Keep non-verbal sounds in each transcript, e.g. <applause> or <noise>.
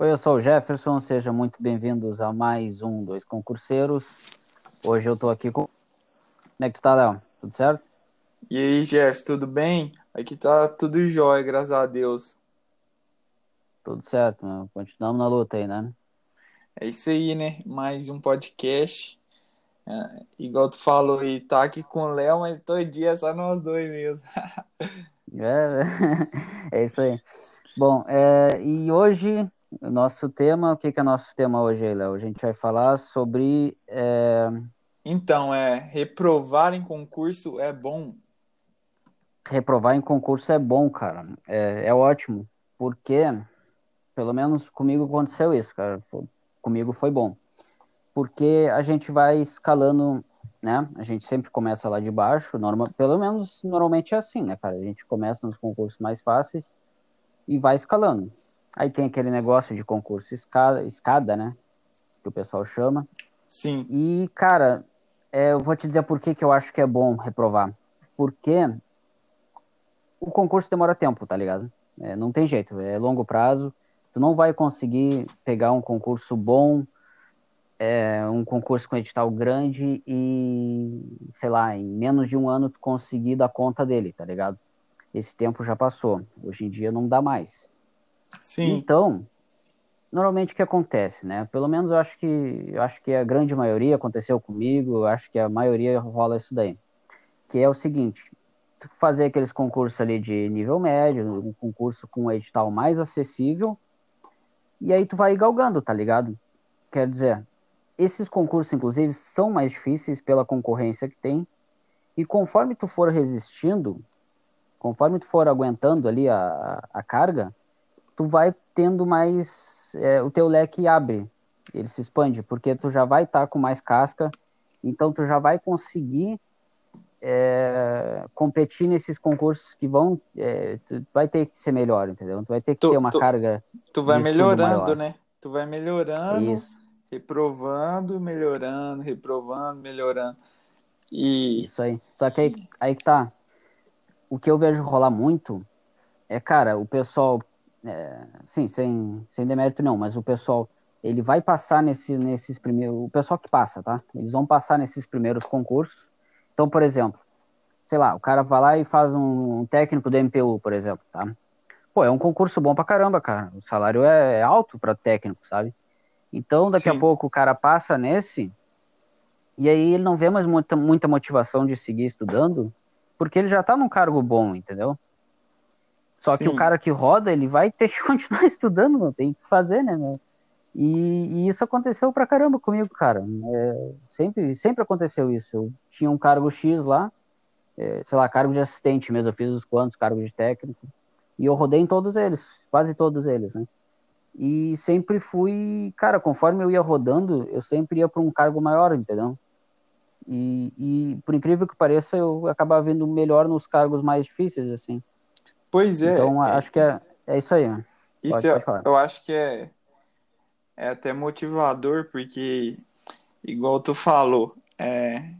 Oi, eu sou o Jefferson, sejam muito bem-vindos a mais um Dois Concurseiros. Hoje eu tô aqui com. Como é que tu tá, Léo? Tudo certo? E aí, Jefferson, tudo bem? Aqui tá tudo jóia, graças a Deus. Tudo certo, né? continuamos na luta aí, né? É isso aí, né? Mais um podcast. É, igual tu falou aí, tá aqui com o Léo, mas todo dia é só nós dois mesmo. <laughs> é, <laughs> é isso aí. Bom, é, e hoje nosso tema, o que, que é nosso tema hoje, Léo? A gente vai falar sobre. É... Então, é reprovar em concurso é bom. Reprovar em concurso é bom, cara. É, é ótimo. Porque, pelo menos comigo aconteceu isso, cara. Comigo foi bom. Porque a gente vai escalando, né? A gente sempre começa lá de baixo, norma, pelo menos normalmente é assim, né, cara? A gente começa nos concursos mais fáceis e vai escalando. Aí tem aquele negócio de concurso escada, escada né? Que o pessoal chama. Sim. E, cara, é, eu vou te dizer por que, que eu acho que é bom reprovar. Porque o concurso demora tempo, tá ligado? É, não tem jeito, é longo prazo. Tu não vai conseguir pegar um concurso bom, é, um concurso com edital grande e, sei lá, em menos de um ano tu conseguir dar conta dele, tá ligado? Esse tempo já passou. Hoje em dia não dá mais. Sim. Então, normalmente o que acontece, né? Pelo menos eu acho que eu acho que a grande maioria aconteceu comigo, acho que a maioria rola isso daí. Que é o seguinte, fazer aqueles concursos ali de nível médio, um concurso com um edital mais acessível, e aí tu vai galgando, tá ligado? Quer dizer, esses concursos, inclusive, são mais difíceis pela concorrência que tem, e conforme tu for resistindo, conforme tu for aguentando ali a, a carga, tu vai tendo mais. É, o teu leque abre, ele se expande, porque tu já vai estar tá com mais casca, então tu já vai conseguir é, competir nesses concursos que vão. É, tu vai ter que ser melhor, entendeu? Tu vai ter que tu, ter uma tu, carga. Tu vai melhorando, né? Tu vai melhorando, Isso. reprovando, melhorando, reprovando, melhorando. E... Isso aí. Só que aí, aí que tá. O que eu vejo rolar muito é, cara, o pessoal é, sim, sem, sem demérito não, mas o pessoal, ele vai passar nesse, nesses primeiros, o pessoal que passa, tá? Eles vão passar nesses primeiros concursos. Então, por exemplo, sei lá, o cara vai lá e faz um, um técnico do MPU, por exemplo, tá? Pô, é um concurso bom pra caramba, cara. O salário é, é alto para técnico, sabe? Então, daqui Sim. a pouco o cara passa nesse e aí ele não vê mais muita, muita motivação de seguir estudando, porque ele já tá num cargo bom, entendeu? Só Sim. que o cara que roda, ele vai ter que <laughs> continuar estudando, não tem que fazer, né, meu? E, e, isso aconteceu pra caramba comigo, cara. É, sempre, sempre aconteceu isso. Eu tinha um cargo X lá, é, sei lá, cargo de assistente mesmo, eu fiz os quantos cargos de técnico. E eu rodei em todos eles, quase todos eles, né? E sempre fui, cara, conforme eu ia rodando, eu sempre ia para um cargo maior, entendeu? E, e por incrível que pareça, eu acabava vindo melhor nos cargos mais difíceis, assim. Pois é. Então, é, acho que é, é isso aí. Isso pode, pode eu, eu acho que é, é até motivador, porque, igual tu falou, é,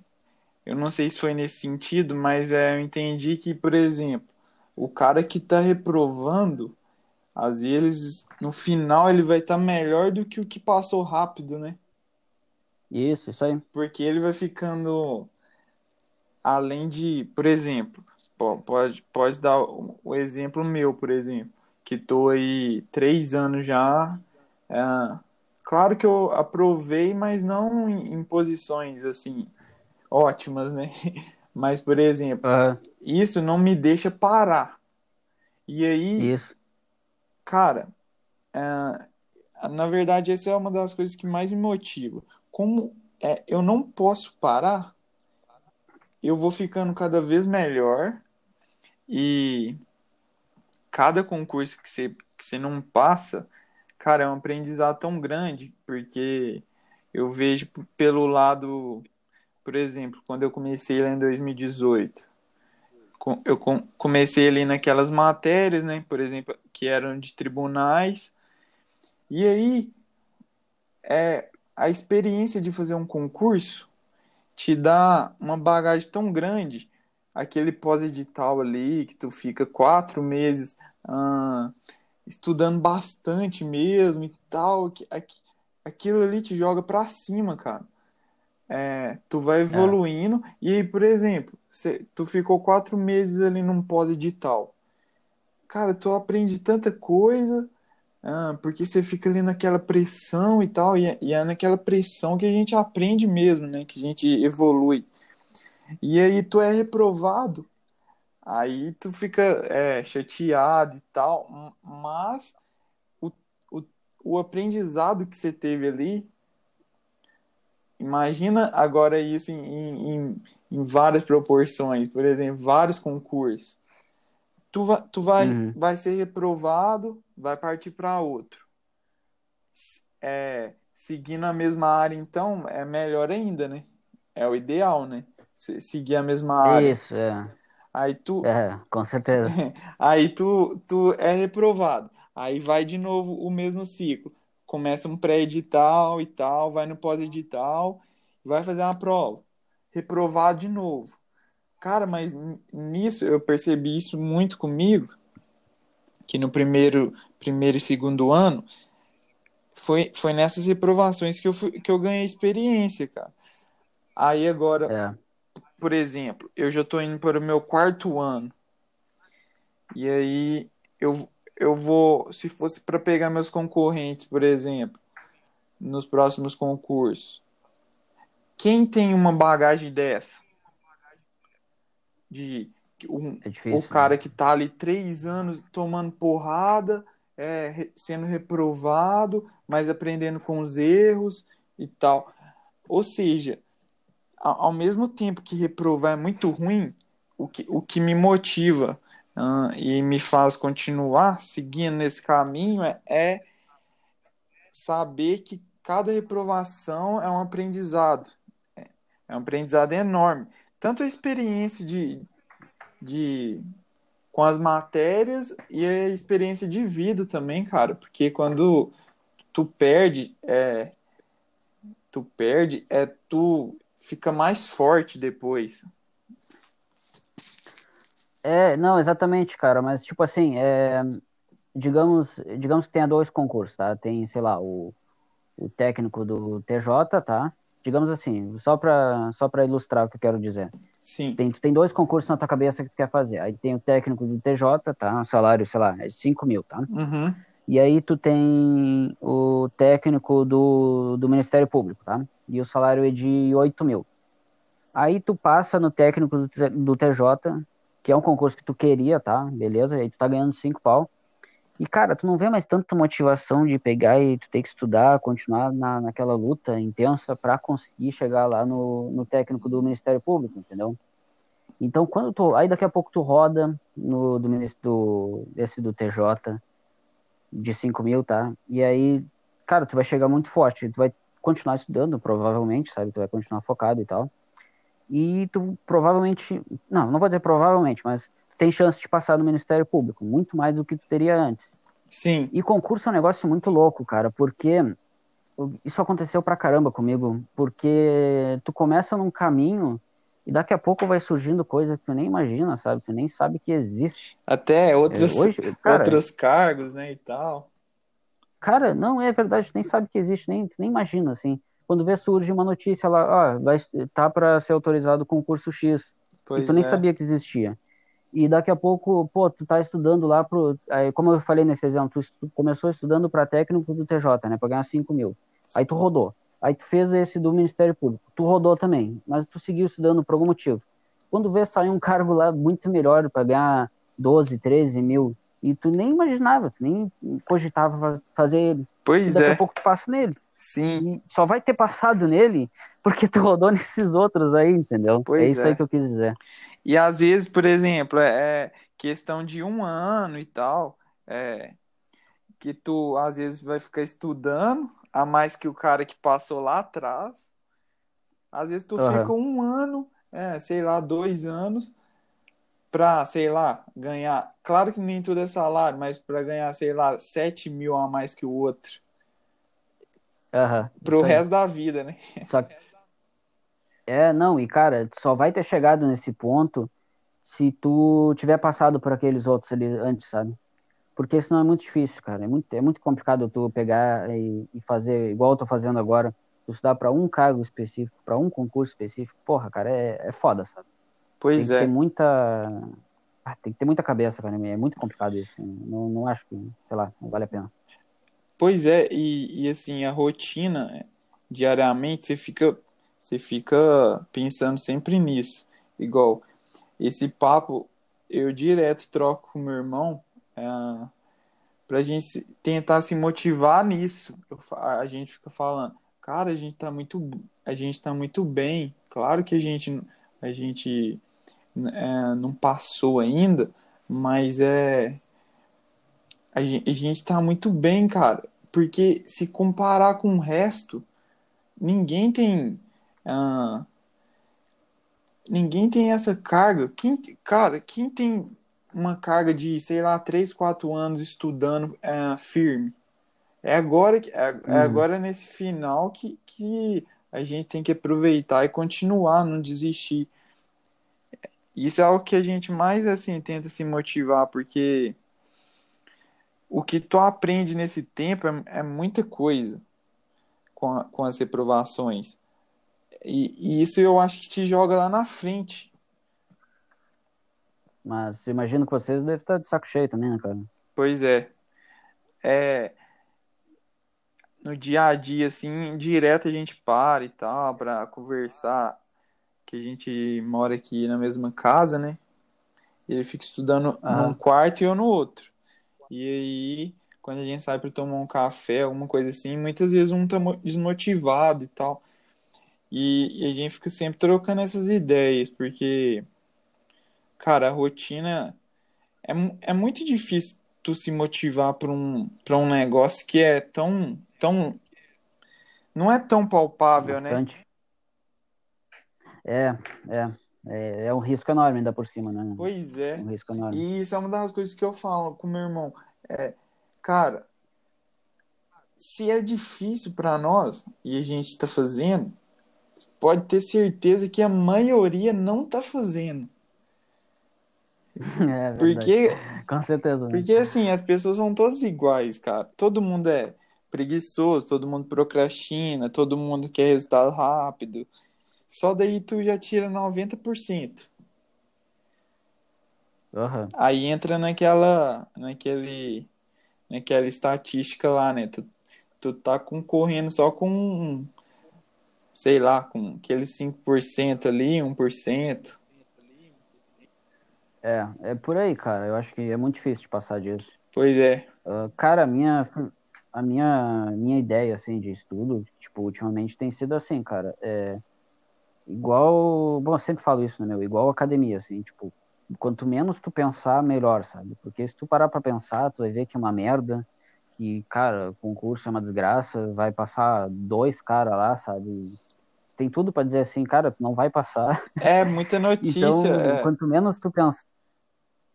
eu não sei se foi nesse sentido, mas é, eu entendi que, por exemplo, o cara que está reprovando, às vezes, no final, ele vai estar tá melhor do que o que passou rápido, né? Isso, isso aí. Porque ele vai ficando além de, por exemplo, pode, pode dar o exemplo meu, por exemplo, que estou aí três anos já. É, claro que eu aprovei, mas não em, em posições assim ótimas, né? <laughs> Mas, por exemplo, uhum. isso não me deixa parar. E aí, isso. cara, é, na verdade, essa é uma das coisas que mais me motiva. Como é, eu não posso parar, eu vou ficando cada vez melhor e cada concurso que você, que você não passa, cara, é um aprendizado tão grande, porque eu vejo pelo lado, por exemplo, quando eu comecei lá em 2018, eu comecei ali naquelas matérias, né, por exemplo, que eram de tribunais, e aí é, a experiência de fazer um concurso te dá uma bagagem tão grande aquele pós-edital ali que tu fica quatro meses ah, estudando bastante mesmo e tal, aquilo ali te joga pra cima, cara. É, tu vai evoluindo, é. e aí, por exemplo, cê, tu ficou quatro meses ali num pós-edital. Cara, tu aprende tanta coisa, ah, porque você fica ali naquela pressão e tal, e, é, e é naquela pressão que a gente aprende mesmo, né? Que a gente evolui. E aí tu é reprovado, aí tu fica é, chateado e tal, mas o, o, o aprendizado que você teve ali, imagina agora isso em, em, em várias proporções, por exemplo, vários concursos. Tu, vai, tu vai, uhum. vai ser reprovado, vai partir para outro. É, seguindo a mesma área, então, é melhor ainda, né? É o ideal, né? Seguir a mesma área. Isso, é. Aí tu. É, com certeza. <laughs> Aí tu, tu é reprovado. Aí vai de novo o mesmo ciclo. Começa um pré-edital e tal, vai no pós-edital, vai fazer uma prova. Reprovado de novo. Cara, mas nisso eu percebi isso muito comigo, que no primeiro, primeiro e segundo ano foi, foi nessas reprovações que eu, fui, que eu ganhei experiência, cara. Aí agora, é por exemplo, eu já estou indo para o meu quarto ano. E aí eu, eu vou, se fosse para pegar meus concorrentes, por exemplo, nos próximos concursos, quem tem uma bagagem dessa? De um, é difícil, o cara né? que está ali três anos tomando porrada, é, sendo reprovado, mas aprendendo com os erros e tal. Ou seja, ao mesmo tempo que reprovar é muito ruim, o que, o que me motiva uh, e me faz continuar seguindo nesse caminho é, é saber que cada reprovação é um aprendizado. É, é um aprendizado enorme. Tanto a experiência de, de com as matérias e a experiência de vida também, cara. Porque quando tu perde, é, tu perde, é tu fica mais forte depois. É, não, exatamente, cara, mas tipo assim, é, digamos, digamos que tenha dois concursos, tá? Tem, sei lá, o, o técnico do TJ, tá? Digamos assim, só para só para ilustrar o que eu quero dizer. Sim. Tem, tem dois concursos na tua cabeça que tu quer fazer. Aí tem o técnico do TJ, tá? O salário, sei lá, é de 5 mil, tá? Uhum. E aí tu tem o técnico do, do Ministério Público, tá? E o salário é de 8 mil. Aí tu passa no técnico do, TJ, que é um concurso que tu queria, tá? Beleza? E aí tu tá ganhando 5 pau. E, cara, tu não vê mais tanta motivação de pegar e tu ter que estudar, continuar na, naquela luta intensa para conseguir chegar lá no, no técnico do Ministério Público, entendeu? Então, quando tu. Aí daqui a pouco tu roda no do, do, esse do TJ, de 5 mil, tá? E aí, cara, tu vai chegar muito forte, tu vai continuar estudando, provavelmente, sabe? Tu vai continuar focado e tal. E tu provavelmente, não, não vou dizer provavelmente, mas tem chance de passar no Ministério Público, muito mais do que tu teria antes. Sim. E concurso é um negócio muito louco, cara, porque isso aconteceu pra caramba comigo, porque tu começa num caminho e daqui a pouco vai surgindo coisa que tu nem imagina, sabe? Tu nem sabe que existe. Até outros, é, Hoje, cara, outros cargos, né, e tal. Cara, não é verdade, tu nem sabe que existe, nem, tu nem imagina, assim. Quando vê, surge uma notícia lá, ó, vai, tá para ser autorizado o concurso X. Pois e tu nem é. sabia que existia. E daqui a pouco, pô, tu tá estudando lá pro. Aí, como eu falei nesse exemplo, tu começou estudando para técnico do TJ, né? Pra ganhar 5 mil. Aí tu rodou. Aí tu fez esse do Ministério Público. Tu rodou também, mas tu seguiu estudando por algum motivo. Quando vê, saiu um <laughs> cargo lá muito melhor para ganhar 12, 13 mil. E tu nem imaginava, tu nem cogitava fazer ele. Pois daqui é. a pouco tu passa nele. Sim. E só vai ter passado nele <laughs> porque tu rodou nesses outros aí, entendeu? Pois é isso é. aí que eu quis dizer. E às vezes, por exemplo, é, é questão de um ano e tal, é, que tu às vezes vai ficar estudando, a mais que o cara que passou lá atrás. Às vezes tu uhum. fica um ano, é, sei lá, dois anos, pra, sei lá, ganhar. Claro que nem tudo é salário, mas para ganhar, sei lá, 7 mil a mais que o outro. Uhum, Pro resto da vida, né? <laughs> Só. É, não, e cara, só vai ter chegado nesse ponto se tu tiver passado por aqueles outros ali antes, sabe? Porque senão é muito difícil, cara. É muito, é muito complicado tu pegar e, e fazer igual eu tô fazendo agora, tu estudar para um cargo específico, para um concurso específico. Porra, cara, é, é foda, sabe? Pois tem é. que ter muita. Ah, tem que ter muita cabeça, cara. É muito complicado isso. Não, não acho que, sei lá, não vale a pena. Pois é, e, e assim, a rotina, diariamente, você fica, você fica pensando sempre nisso. Igual, esse papo, eu direto troco com meu irmão, é, pra gente tentar se motivar nisso. Eu a gente fica falando, cara, a gente tá muito, a gente tá muito bem. Claro que a gente, a gente é, não passou ainda, mas é a gente, a gente tá muito bem, cara. Porque se comparar com o resto, ninguém tem. ah, ninguém tem essa carga. Quem, cara, quem tem uma carga de, sei lá, 3, 4 anos estudando ah, firme? É agora, que- é, é Uhum. agora nesse final que, que a gente tem que aproveitar e continuar, não desistir. Isso é o que a gente mais assim tenta se motivar, porque o que tu aprende nesse tempo é, é muita coisa com, a- com as reprovações. E, e isso eu acho que te joga lá na frente. Mas imagino que vocês devem estar de saco cheio também, né, cara? Pois é. É, no dia a dia, assim, direto a gente para e tal, pra conversar, que a gente mora aqui na mesma casa, né? Ele fica estudando Aham. num quarto e eu no outro. E aí, quando a gente sai pra tomar um café, alguma coisa assim, muitas vezes um tá mo- desmotivado e tal. E, e a gente fica sempre trocando essas ideias, porque, cara, a rotina é, é muito difícil tu se motivar para um, um negócio que é tão, tão, não é tão palpável, né? Bastante. É, é, é. É um risco enorme ainda por cima, né? Pois é. Um risco enorme. E isso é uma das coisas que eu falo com meu irmão. É, cara, se é difícil para nós e a gente está fazendo, pode ter certeza que a maioria não tá fazendo. <laughs> É. Porque Com certeza. né? Porque assim, as pessoas são todas iguais, cara. Todo mundo é preguiçoso, todo mundo procrastina, todo mundo quer resultado rápido. Só daí tu já tira 90%. Aham. Aí entra naquela, naquele, naquela estatística lá, né? Tu, tu tá concorrendo só com, sei lá, com aqueles 5% ali, 1%. É, é por aí, cara. Eu acho que é muito difícil de passar disso. Pois é. Ah, cara, a minha, a minha, minha ideia, assim, de estudo, tipo, ultimamente tem sido assim, cara. É igual, bom, eu sempre falo isso, né, meu? Igual academia, assim, tipo, quanto menos tu pensar, melhor, sabe? Porque se tu parar pra pensar, tu vai ver que é uma merda, que, cara, concurso é uma desgraça, vai passar dois caras lá, sabe? Tem tudo pra dizer assim, cara, tu não vai passar. <laughs> É muita notícia. Então, é. quanto menos tu pensa,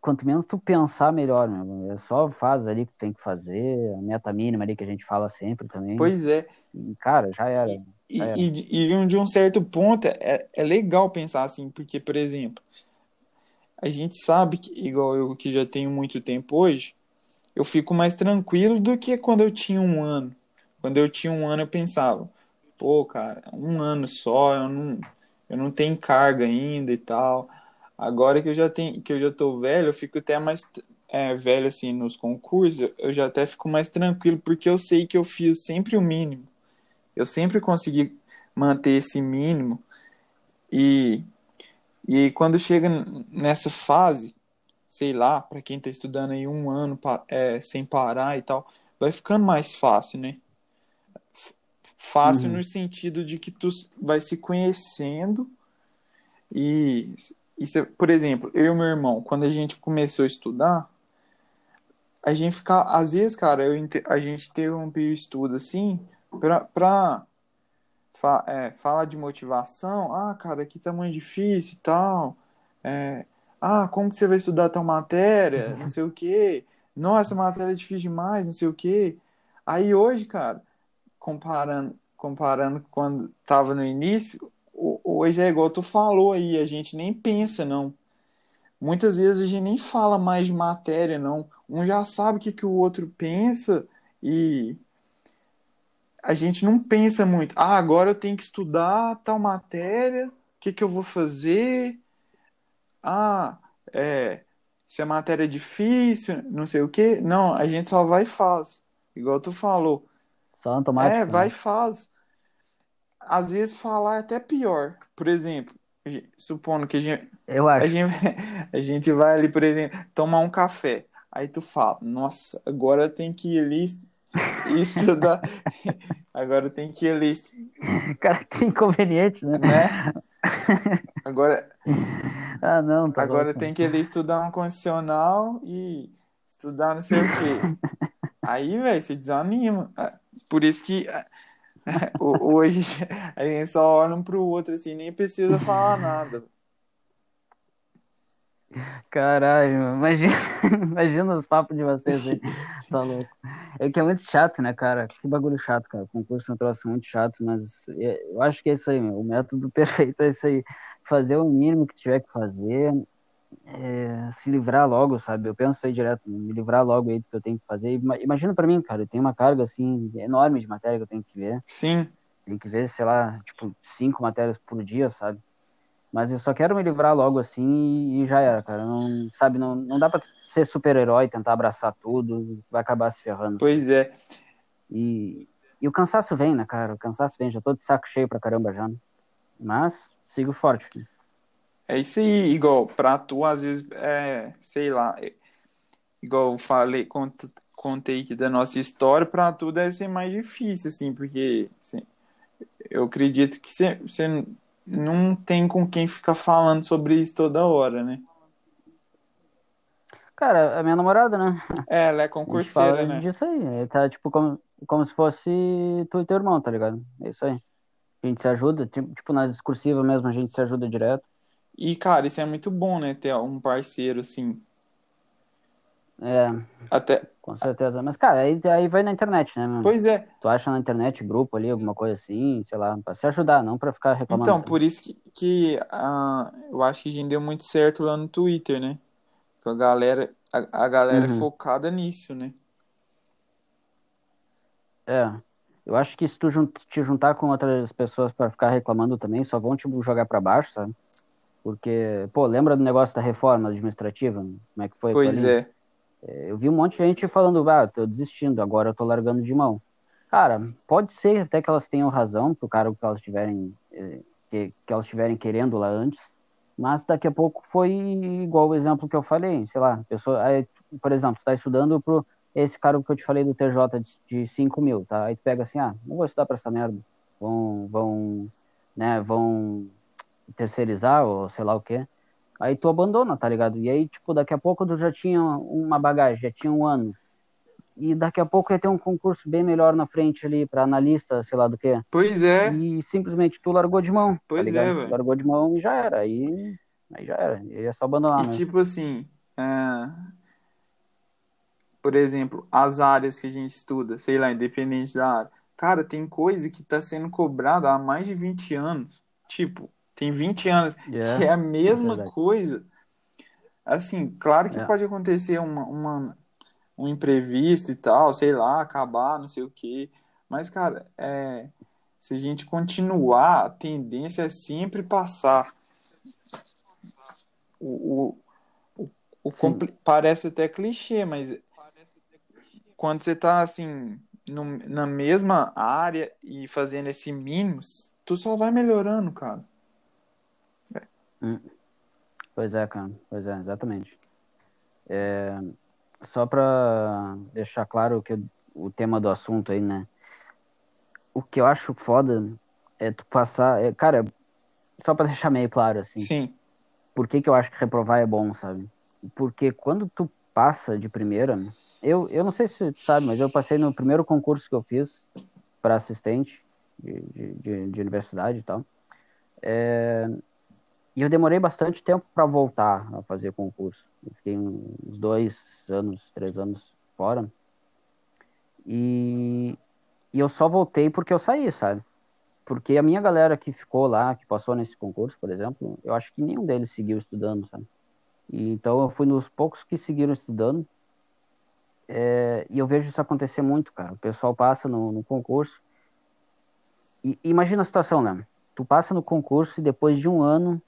quanto menos tu pensar, melhor, meu. É só faz ali que tu tem que fazer, a meta mínima ali que a gente fala sempre também. Pois é. E, cara, já era. E, Já era. e, e de um certo ponto é, é legal pensar assim, porque, por exemplo, a gente sabe que, igual eu que já tenho muito tempo hoje, eu fico mais tranquilo do que quando eu tinha um ano. Quando eu tinha um ano, eu pensava, pô, cara, um ano só, eu não, eu não tenho carga ainda e tal. Agora que eu já tenho, que eu já tô velho, eu fico até mais é, velho assim nos concursos, eu já até fico mais tranquilo, porque eu sei que eu fiz sempre o mínimo. Eu sempre consegui manter esse mínimo e e quando chega nessa fase, sei lá, para quem tá estudando aí um ano é, sem parar e tal, vai ficando mais fácil, né? Fácil Uhum. no sentido de que tu vai se conhecendo e, e cê- por exemplo, eu e meu irmão, quando a gente começou a estudar, a gente fica, às vezes, cara, eu, a gente interrompia o estudo assim pra, pra fa- é, falar de motivação. Ah, cara, que tá muito difícil e tal. É, ah, como que você vai estudar tal matéria? Não sei o quê. Nossa, matéria é difícil demais, não sei o quê. Aí hoje, cara, comparando, comparando com quando tava no início, ho- hoje é igual tu falou aí, a gente nem pensa, não. Muitas vezes a gente nem fala mais de matéria, não. um já sabe o que, que o outro pensa e a gente não pensa muito. Ah, agora eu tenho que estudar tal matéria, o que, que eu vou fazer? Ah, é, se a matéria é difícil, não sei o que. Não, a gente só vai e faz. Igual tu falou. Só automático. É, vai e né? faz. Às vezes falar é até pior. Por exemplo, supondo que a gente, Eu a acho. gente, <laughs> a gente vai ali, por exemplo, tomar um café. Aí tu fala, nossa, agora tem que ir ali <laughs> estudar. <laughs> Agora tem que ir ali, Cara, que inconveniente, né? né? Agora, Ah, não, tá agora louco. tem que ir ali estudar um constitucional e estudar não sei o quê. Aí, velho, você desanima. Por isso que <laughs> ho- hoje a gente só olha um pro outro assim, nem precisa falar nada. Caralho, imagina, <laughs> imagina os papos de vocês aí. Tá louco. É que é muito chato, né, cara? Que bagulho chato, cara. Concurso é um troço muito chato, mas é- eu acho que é isso aí, meu. O método <laughs> perfeito é isso aí. Fazer o mínimo que tiver que fazer, é, se livrar logo, sabe? Eu penso aí direto, me livrar logo aí do que eu tenho que fazer. Ima- Imagina pra mim, cara, eu tenho uma carga, assim, enorme de matéria que eu tenho que ver. Sim, Tem que ver, sei lá, tipo, cinco matérias por dia, sabe? Mas eu só quero me livrar logo assim e já era, cara. Não, sabe, não, não dá pra ser super-herói, tentar abraçar tudo, vai acabar se ferrando. pois é. E, e o cansaço vem, né, cara? O cansaço vem, já tô de saco cheio pra caramba já. né? Mas sigo forte, filho. É isso aí, igual, pra tu, às vezes, é, sei lá, é- igual eu falei, cont- contei aqui da nossa história, pra tu deve ser mais difícil, assim, porque assim, eu acredito que você, não tem com quem ficar falando sobre isso toda hora, né? Cara, a minha namorada, né? É, ela é concurseira, fala né? disso aí. é, Tá tipo como, como se fosse tu e teu irmão, tá ligado? É isso aí. A gente se ajuda, tipo, tipo nas discursivas mesmo, a gente se ajuda direto. E, cara, isso é muito bom, né? Ter um parceiro, assim, É, até, com certeza. Mas, cara, aí, aí vai na internet, né, meu? pois é, Tu acha na internet grupo ali, alguma coisa assim, sei lá, pra se ajudar, não pra ficar reclamando. Então, também. por isso que, que ah, eu acho que a gente deu muito certo lá no Twitter, né? Que a galera, a, a galera é Uhum. focada nisso, né? É. Eu acho que se tu jun- te juntar com outras pessoas pra ficar reclamando também, só vão te jogar pra baixo, sabe? Porque, pô, lembra do negócio da reforma administrativa? Como é que foi, Pois Paulinho? é. Eu vi um monte de gente falando, ah, tô desistindo, agora eu tô largando de mão. Cara, pode ser até que elas tenham razão pro cargo que elas tiverem, eh, que, que elas estiverem querendo lá antes, mas daqui a pouco foi igual o exemplo que eu falei, sei lá, pessoa, aí, por exemplo, tu tá estudando pro esse cargo que eu te falei do TJ de, de 5 mil, tá? Aí tu pega assim, ah, não vou estudar pra essa merda, vão, vão, né, vão terceirizar ou sei lá o quê. Aí tu abandona, tá ligado? E aí, tipo, daqui a pouco tu já tinha uma bagagem, já tinha um ano. E daqui a pouco ia ter um concurso bem melhor na frente ali pra analista, sei lá do quê. Pois é. E simplesmente tu largou de mão, tá Pois é, ligado? velho. largou de mão e já era. Aí, aí já era. Aí é só abandonar, E né? tipo assim, ah, por exemplo, as áreas que a gente estuda, sei lá, independente da área. Cara, tem coisa que tá sendo cobrada há mais de 20 anos. Tipo, tem 20 anos É, que é a mesma verdade. coisa. Assim, claro que É. pode acontecer uma, uma- um imprevisto e tal, sei lá, acabar, não sei o quê. Mas, cara, é, se a gente continuar, a tendência é sempre passar. O, o, o, o parece até clichê, mas quando você tá assim no- na mesma área e fazendo esse mínimos, tu só vai melhorando, cara. Pois é, cara. Pois é, exatamente. É, só pra deixar claro que o- tema do assunto aí, né? O que eu acho foda é tu passar. é, cara, só pra deixar meio claro, assim. Sim, por que, que eu acho que reprovar é bom, sabe? Porque quando tu passa de primeira, eu, eu não sei se tu sabe, mas eu passei no primeiro concurso que eu fiz para assistente de, de, de, de universidade e tal. É, e eu demorei bastante tempo para voltar a fazer concurso. Eu fiquei uns dois anos, três anos fora. E, e eu só voltei porque eu saí, sabe? Porque a minha galera que ficou lá, que passou nesse concurso, por exemplo, eu acho que nenhum deles seguiu estudando, sabe? E, então eu fui nos poucos que seguiram estudando. É, e eu vejo isso acontecer muito, cara. O pessoal passa no, no concurso. E imagina a situação, né? Tu passa no concurso e depois de um ano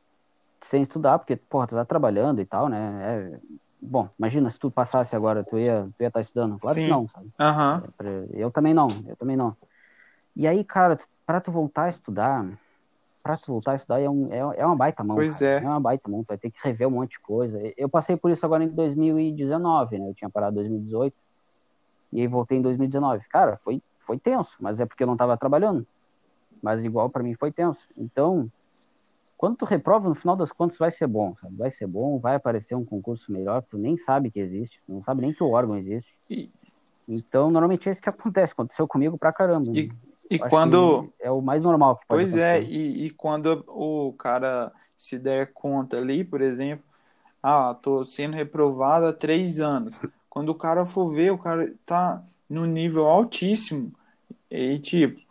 sem estudar, porque, porra, tu tá trabalhando e tal, né? É, bom, imagina se tu passasse agora, tu ia, tu ia estar tá estudando. Claro Sim. que não, sabe? Uhum. Eu também não, eu também não. E aí, cara, para tu voltar a estudar, para tu voltar a estudar é, um, é, é uma baita mão. Pois cara. é. É uma baita mão, tu vai ter que rever um monte de coisa. Eu passei por isso agora em 2019, né? Eu tinha parado em 2018 e aí voltei em 2019. Cara, foi, foi tenso, mas é porque eu não tava trabalhando. Mas igual para mim foi tenso. Então, quando tu reprova, no final das contas vai ser bom, sabe? Vai ser bom, vai aparecer um concurso melhor, tu nem sabe que existe, não sabe nem que o órgão existe. E... Então, normalmente é isso que acontece, aconteceu comigo pra caramba. E, e quando... É o mais normal que pode Pois é, acontecer. é, e, e quando o cara se der conta ali, por exemplo, ah, tô sendo reprovado há três anos. Quando o cara for ver, o cara tá no nível altíssimo. E tipo,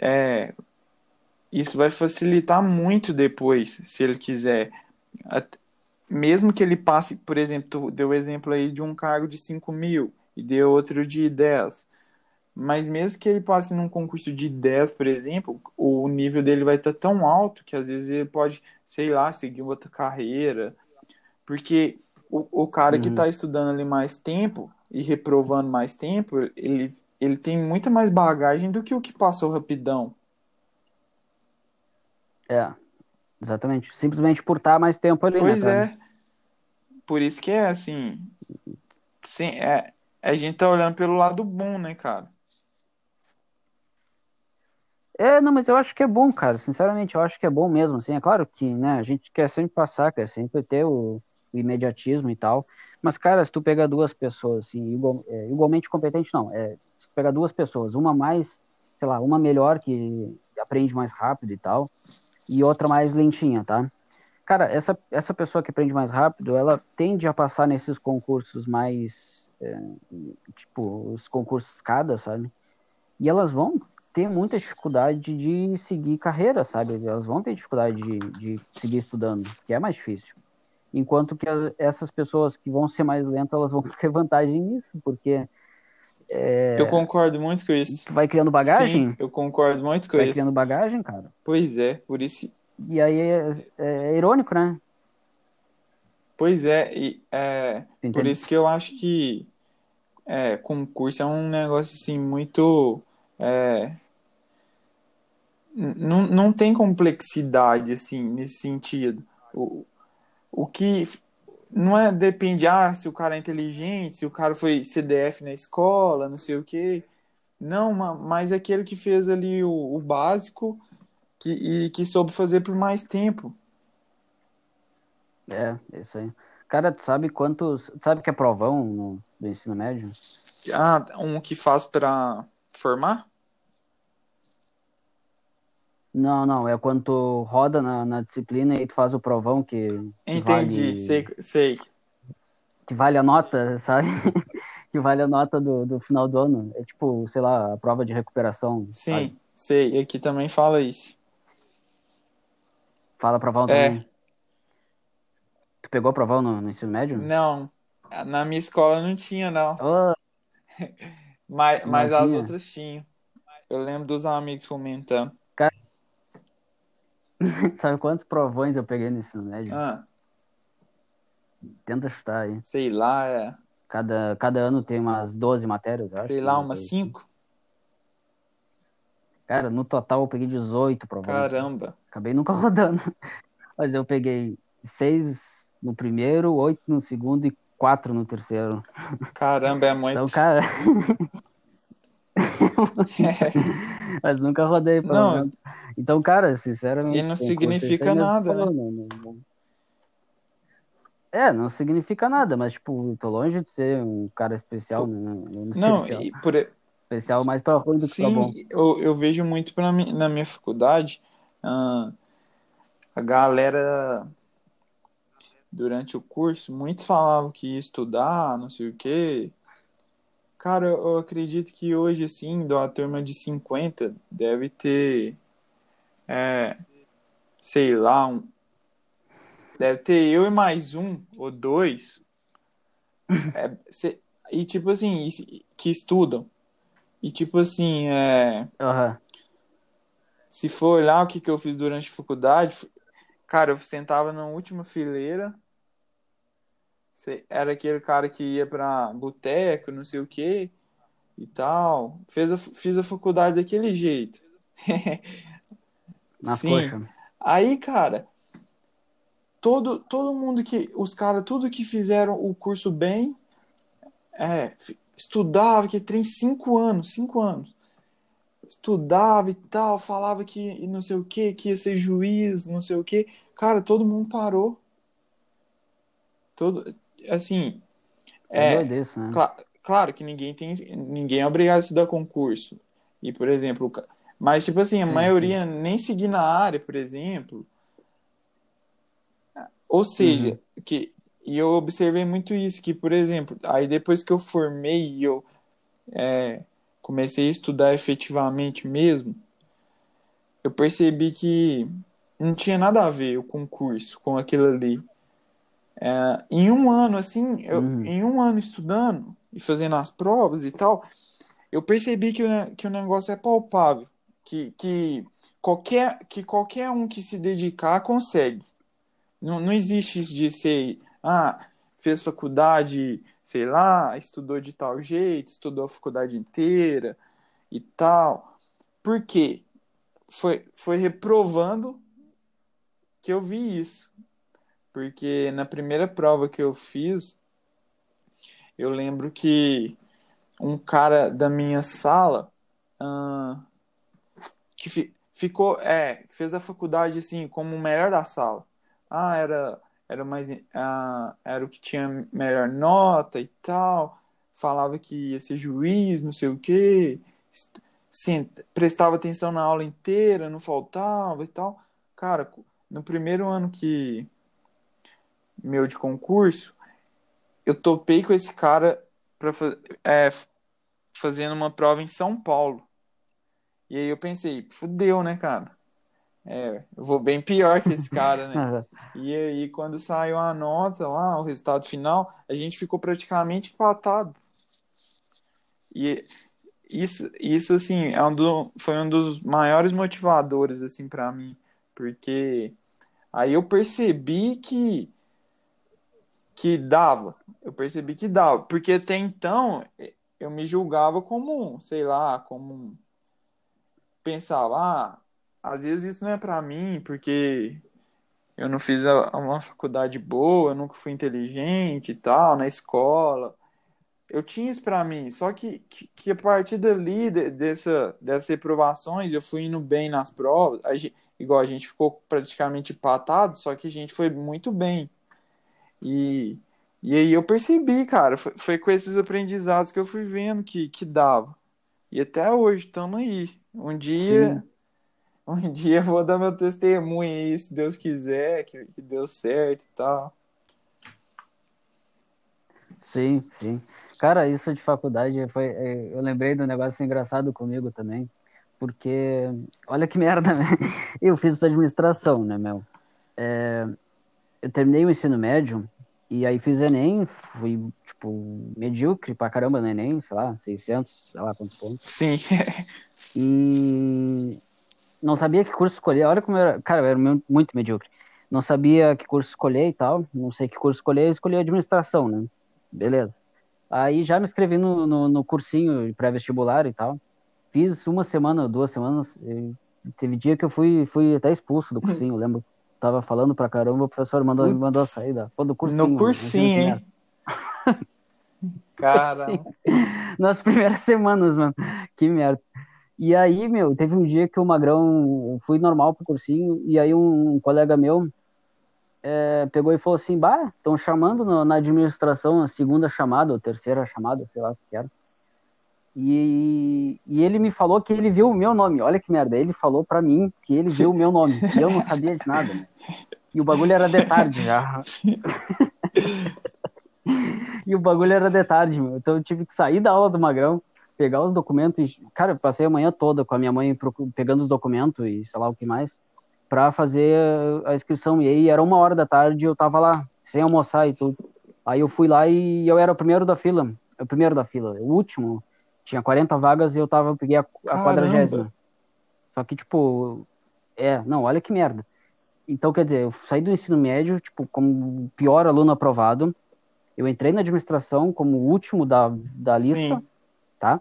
é, isso vai facilitar muito depois, se ele quiser. Mesmo que ele passe, por exemplo, tu deu o exemplo aí de um cargo de 5 mil e deu outro de 10. Mas mesmo que ele passe num concurso de 10, por exemplo, o nível dele vai estar tão alto que às vezes ele pode, sei lá, seguir outra carreira. Porque o, o cara uhum. que está estudando ali mais tempo e reprovando mais tempo, ele, ele tem muita mais bagagem do que o que passou rapidão. É, exatamente. Simplesmente por estar mais tempo ali, pois né? Pois é. Por isso que é assim. Sim, é, a gente tá olhando pelo lado bom, né, cara? É, não, mas eu acho que é bom, cara. Sinceramente, eu acho que é bom mesmo. Assim, é claro que, né, a gente quer sempre passar, quer sempre ter o, o imediatismo e tal. Mas, cara, se tu pegar duas pessoas, assim, igual, é, igualmente competente, não. É, se tu pegar duas pessoas, uma mais, sei lá, uma melhor que aprende mais rápido e tal, e outra mais lentinha, tá? Cara, essa, essa pessoa que aprende mais rápido, ela tende a passar nesses concursos mais, é, tipo, os concursos escada, sabe? E elas vão ter muita dificuldade de seguir carreira, sabe? Elas vão ter dificuldade de, de seguir estudando, que é mais difícil. Enquanto que essas pessoas que vão ser mais lentas, elas vão <laughs> ter vantagem nisso, porque é... Eu concordo muito com isso. Vai criando bagagem? Sim, eu concordo muito com vai isso. Vai criando bagagem, cara. Pois é, por isso. E aí é, é, irônico, né? Pois é, e é por isso que eu acho que é, concurso é um negócio assim muito. É, não, não tem complexidade assim nesse sentido. O, o que não é depende ah, se o cara é inteligente, se o cara foi CDF na escola, não sei o quê. Não, mas é aquele que fez ali o, o básico que, e que soube fazer por mais tempo. É, é isso aí. Cara, tu sabe quantos. Sabe que é provão no, do ensino médio? Ah, um que faz para formar? Não, não, é quando tu roda na, na disciplina e tu faz o provão que. Entendi, vale, sei, sei. Que vale a nota, <laughs> sabe? que vale a nota do, do final do ano. É tipo, sei lá, a prova de recuperação. Sim, sabe? sei. Aqui também fala isso. Fala provão é. também. Tu pegou provão no, no ensino médio? Não, na minha escola não tinha, não. Oh. <laughs> mas mas as outras tinham. Eu lembro dos amigos comentando. <laughs> Sabe quantos provões eu peguei no ensino médio? Ah. Tenta chutar aí. Sei lá, é. Cada, cada ano tem umas 12 matérias, acho. Sei lá, umas 5. Cara, no total eu peguei 18 provões. Caramba. Acabei nunca <laughs> rodando. Mas eu peguei 6 no primeiro, 8 no segundo e 4 no terceiro. Caramba, é muito. Então, cara. <laughs> <laughs> Mas nunca rodei. Não. Então, cara, sinceramente. E não significa nada. Falou, né? não, não, É, não significa nada, mas, tipo, tô longe de ser um cara especial. Né? Não, especial. e por. Especial mais pra ruim do que Sim, pra bom. Eu, eu vejo muito pra mim, na minha faculdade uh, a galera durante o curso, muitos falavam que ia estudar, não sei o quê, Cara, eu acredito que hoje, assim, da turma de 50, deve ter, é, sei lá, um, deve ter eu e mais um ou dois. É, se, e tipo assim, que estudam. E tipo assim, é. Uhum. Se for olhar o que, que eu fiz durante a faculdade, cara, eu sentava na última fileira. Era aquele cara que ia pra boteco, não sei o que e tal. Fez a, fiz a faculdade daquele jeito. Na <laughs> Sim. Coxa. Aí, cara, todo, todo mundo que. Os caras, tudo que fizeram o curso bem, é, estudava, que tem cinco anos, cinco anos. Estudava e tal, falava que não sei o que, que ia ser juiz, não sei o que. Cara, todo mundo parou. Todo, assim. É, é né? Claro, claro que ninguém tem. Ninguém é obrigado a estudar concurso. E, por exemplo, mas, tipo assim, a sim, maioria sim. nem seguir na área, por exemplo. Ou seja, uhum. que e eu observei muito isso, que, por exemplo, aí depois que eu formei e eu é, comecei a estudar efetivamente mesmo, eu percebi que não tinha nada a ver o concurso com aquilo ali. É, em um ano, assim, eu, uhum. em um ano estudando e fazendo as provas e tal, eu percebi que o, que o negócio é palpável, que, que, qualquer, que qualquer um que se dedicar consegue. Não, não existe isso de ser ah, fez faculdade, sei lá, estudou de tal jeito, estudou a faculdade inteira e tal. Por quê? Foi, foi reprovando que eu vi isso. Porque na primeira prova que eu fiz, eu lembro que um cara da minha sala uh, que fi, ficou, é, fez a faculdade assim como o melhor da sala. Ah, era era mais uh, era o que tinha melhor nota e tal, falava que ia ser juiz, não sei o quê, sim, prestava atenção na aula inteira, não faltava e tal. Cara, no primeiro ano que meu de concurso, eu topei com esse cara para é, fazendo uma prova em São Paulo. E aí eu pensei, fudeu, né, cara? É, eu vou bem pior que esse cara, né? <laughs> e aí, quando saiu a nota lá, o resultado final, a gente ficou praticamente empatado. E isso, isso assim, é um do, foi um dos maiores motivadores, assim, para mim. Porque aí eu percebi que, que dava. Eu percebi que dava. Porque até então, eu me julgava como, sei lá, como... Pensava, ah, às vezes isso não é para mim, porque eu não fiz uma faculdade boa, eu nunca fui inteligente e tal, na escola. Eu tinha isso para mim, só que, que, que, a partir dali, de, dessa, dessas reprovações, eu fui indo bem nas provas, a gente, igual a gente ficou praticamente empatado, só que a gente foi muito bem. E, e aí eu percebi, cara, foi, foi com esses aprendizados que eu fui vendo que, que dava. E até hoje, estamos aí. Um dia. Sim <laughs> um dia eu vou dar meu testemunho aí, se Deus quiser, que, que deu certo e tal. Sim, sim. Cara, isso de faculdade foi. É, eu lembrei do negócio engraçado comigo também, porque olha que merda, <laughs> né? Eu fiz essa administração, né, meu? É, eu terminei o ensino médio e aí fiz Enem, fui, tipo, medíocre pra caramba no Enem, sei lá, 600, sei lá quantos pontos. Sim. <laughs> e não sabia que curso escolher. Olha como eu era. Cara, eu era muito medíocre. Não sabia que curso escolher e tal. Não sei que curso escolher, eu escolhi administração, né? Beleza. Aí já me inscrevi no, no, no cursinho pré-vestibular e tal. Fiz uma semana, duas semanas. teve dia que eu fui, fui até expulso do <laughs> cursinho, lembro. Tava falando pra caramba, o professor mandou, mandou a saída. Pô, do cursinho. No cursinho, hein? <laughs> Cara. <laughs> Nas primeiras semanas, mano. Que merda. E aí, meu, teve um dia que o Magrão fui normal pro cursinho, e aí um, um colega meu é, pegou e falou assim: Bah, estão chamando no, na administração a segunda chamada, ou terceira chamada, sei lá o que era. E, e ele me falou que ele viu o meu nome. Olha que merda, ele falou para mim que ele viu o meu nome, e eu não sabia de nada. Né? E o bagulho era de tarde já. e o bagulho era de tarde, meu. Então eu tive que sair da aula do Magrão pegar os documentos. Cara, eu passei a manhã toda com a minha mãe pegando os documentos e sei lá o que mais, para fazer a inscrição. E aí era uma hora da tarde eu tava lá, sem almoçar e tudo. Aí eu fui lá e eu era o primeiro da fila. o primeiro da fila. O último tinha 40 vagas e eu tava, eu peguei a, a quadragésima. Só que, tipo, é, não, olha que merda. Então, quer dizer, eu saí do ensino médio, tipo, como pior aluno aprovado. Eu entrei na administração como o último da, da lista, Sim. tá?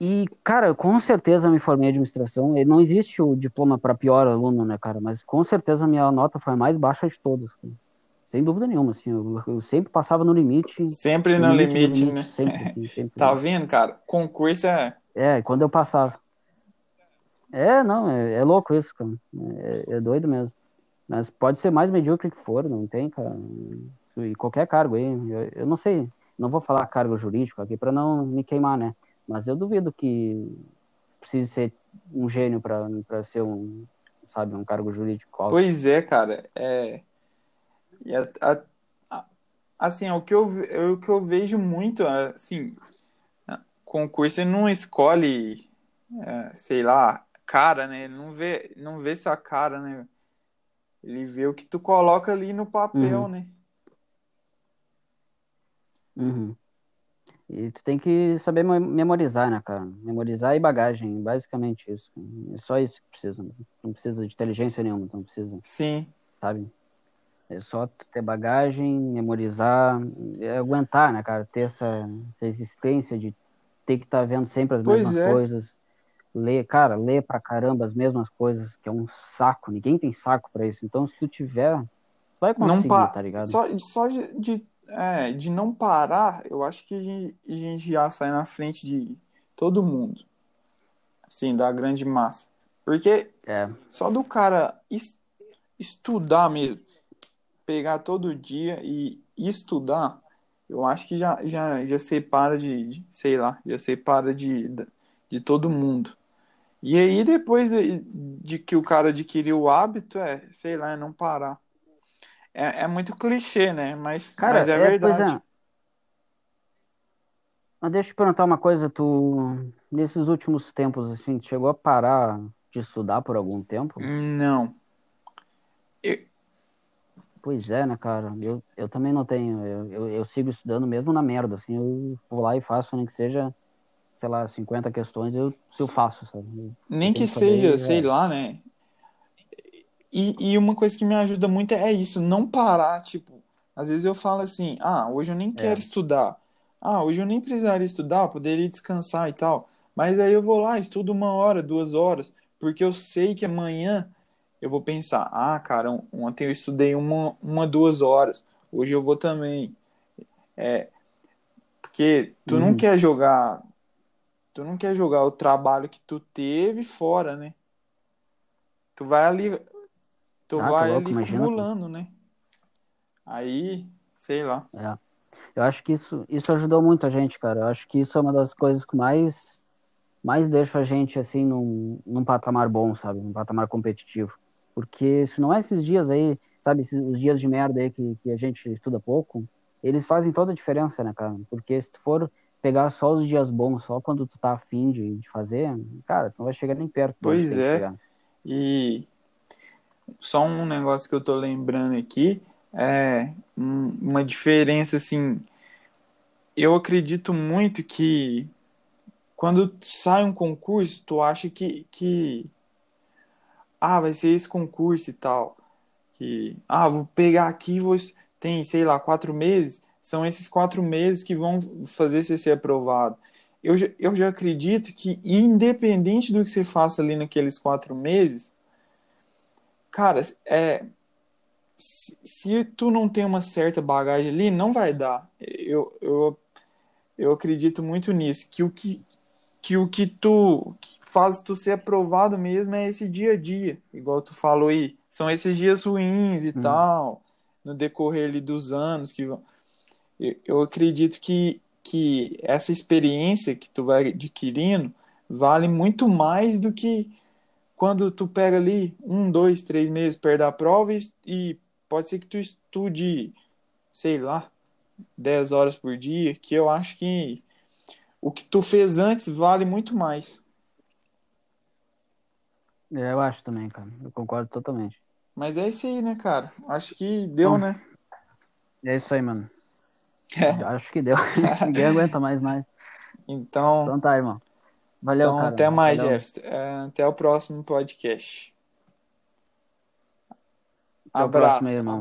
E, cara, com certeza me formei em administração. Não existe o diploma para pior aluno, né, cara? Mas com certeza a minha nota foi a mais baixa de todas. Cara. Sem dúvida nenhuma, assim. Eu, eu, sempre passava no limite. Sempre no, no limite, limite, no limite, né? Sempre, assim, <laughs> sempre. tá vendo, cara? Concurso é. É, quando eu passava. É, não, é, é louco isso, cara. É, é, doido mesmo. Mas pode ser mais medíocre que for, não tem, cara. E qualquer cargo aí. Eu, eu não sei, não vou falar cargo jurídico aqui para não me queimar, né? Mas eu duvido que precise ser um gênio para ser um, sabe, um cargo jurídico. Pois é, cara. É... E a, a, a, assim, o que, eu, é o que eu vejo muito, assim, concurso não escolhe, é, sei lá, cara, né? Ele não vê, não vê sua cara, né? Ele vê o que tu coloca ali no papel, uhum. né? Uhum. E tu tem que saber memorizar, né, cara? Memorizar e bagagem, basicamente isso. É só isso que precisa. Não precisa de inteligência nenhuma, não precisa. Sim. Sabe? É só ter bagagem, memorizar, é aguentar, né, cara? Ter essa resistência de ter que estar tá vendo sempre as pois mesmas é. coisas ler, cara, lê pra caramba as mesmas coisas, que é um saco, ninguém tem saco para isso. Então, se tu tiver, tu vai conseguir, não tá ligado? Só, só de, é, de não parar, eu acho que a gente já sai na frente de todo mundo. Assim, da grande massa. Porque é. só do cara est estudar mesmo, pegar todo dia e estudar, eu acho que já, já, já separa de, de sei lá, já separa de, de, todo mundo. E aí, depois de, de, que o cara adquiriu o hábito, é, sei lá, é não parar. É, é muito clichê, né? Mas, cara, mas é, é verdade. É. Mas deixa eu te perguntar uma coisa, tu, nesses últimos tempos, assim, chegou a parar de estudar por algum tempo? Não. Pois é, né, cara? Eu, eu também não tenho. Eu, eu, eu sigo estudando mesmo na merda, assim, eu vou lá e faço, nem que seja sei lá, 50 questões, eu, eu faço, sabe? Eu Nem que seja, sei é. lá, né? E, e uma coisa que me ajuda muito é isso, não parar, tipo, às vezes eu falo assim, ah, hoje eu nem quero é. estudar. Ah, hoje eu nem precisaria estudar, poderia descansar e tal. Mas aí eu vou lá, estudo uma hora, duas horas, porque eu sei que amanhã eu vou pensar, ah, cara, ontem eu estudei uma, uma duas horas, hoje eu vou também. É, porque tu não uhum. quer jogar Tu não quer jogar o trabalho que tu teve fora, né? Tu vai ali. Tu ah, vai louco, ali acumulando, né? Aí, sei lá. É. Eu acho que isso, isso ajudou muito a gente, cara. Eu acho que isso é uma das coisas que mais, mais deixa a gente, assim, num, num patamar bom, sabe? Num patamar competitivo. Porque se não é esses dias aí, sabe? Esses, os dias de merda aí que, que a gente estuda pouco, eles fazem toda a diferença, né, cara? Porque se tu for pegar só os dias bons, só quando tu tá afim de, de fazer, cara, tu não vai chegar nem perto. Pois é. E só um negócio que eu tô lembrando aqui é uma diferença assim. Eu acredito muito que quando sai um concurso, tu acha que, que ah, vai ser esse concurso e tal. Que, ah, vou pegar aqui, vou, tem, sei lá, quatro meses, são esses quatro meses que vão fazer você ser aprovado. Eu, eu já acredito que, independente do que você faça ali naqueles quatro meses, cara, é, se, se tu não tem uma certa bagagem ali, não vai dar. Eu, eu, eu acredito muito nisso, que o que, que o que tu faz tu ser aprovado mesmo é esse dia a dia, igual tu falou aí, são esses dias ruins e hum. tal, no decorrer ali dos anos que vão eu acredito que, que essa experiência que tu vai adquirindo vale muito mais do que quando tu pega ali um, dois, três meses perto da prova e, e pode ser que tu estude, sei lá, dez horas por dia, que eu acho que o que tu fez antes vale muito mais. É, eu acho também, cara. Eu concordo totalmente. Mas é isso aí, né, cara? Acho que deu, Bom, né? É isso aí, mano. Eu acho que deu. <laughs> Ninguém aguenta mais nós. Então, Então tá, irmão. Valeu, então cara. até mais, Valeu. Jefferson. É, Até o próximo podcast. Até o Abraço. próximo aí, irmão.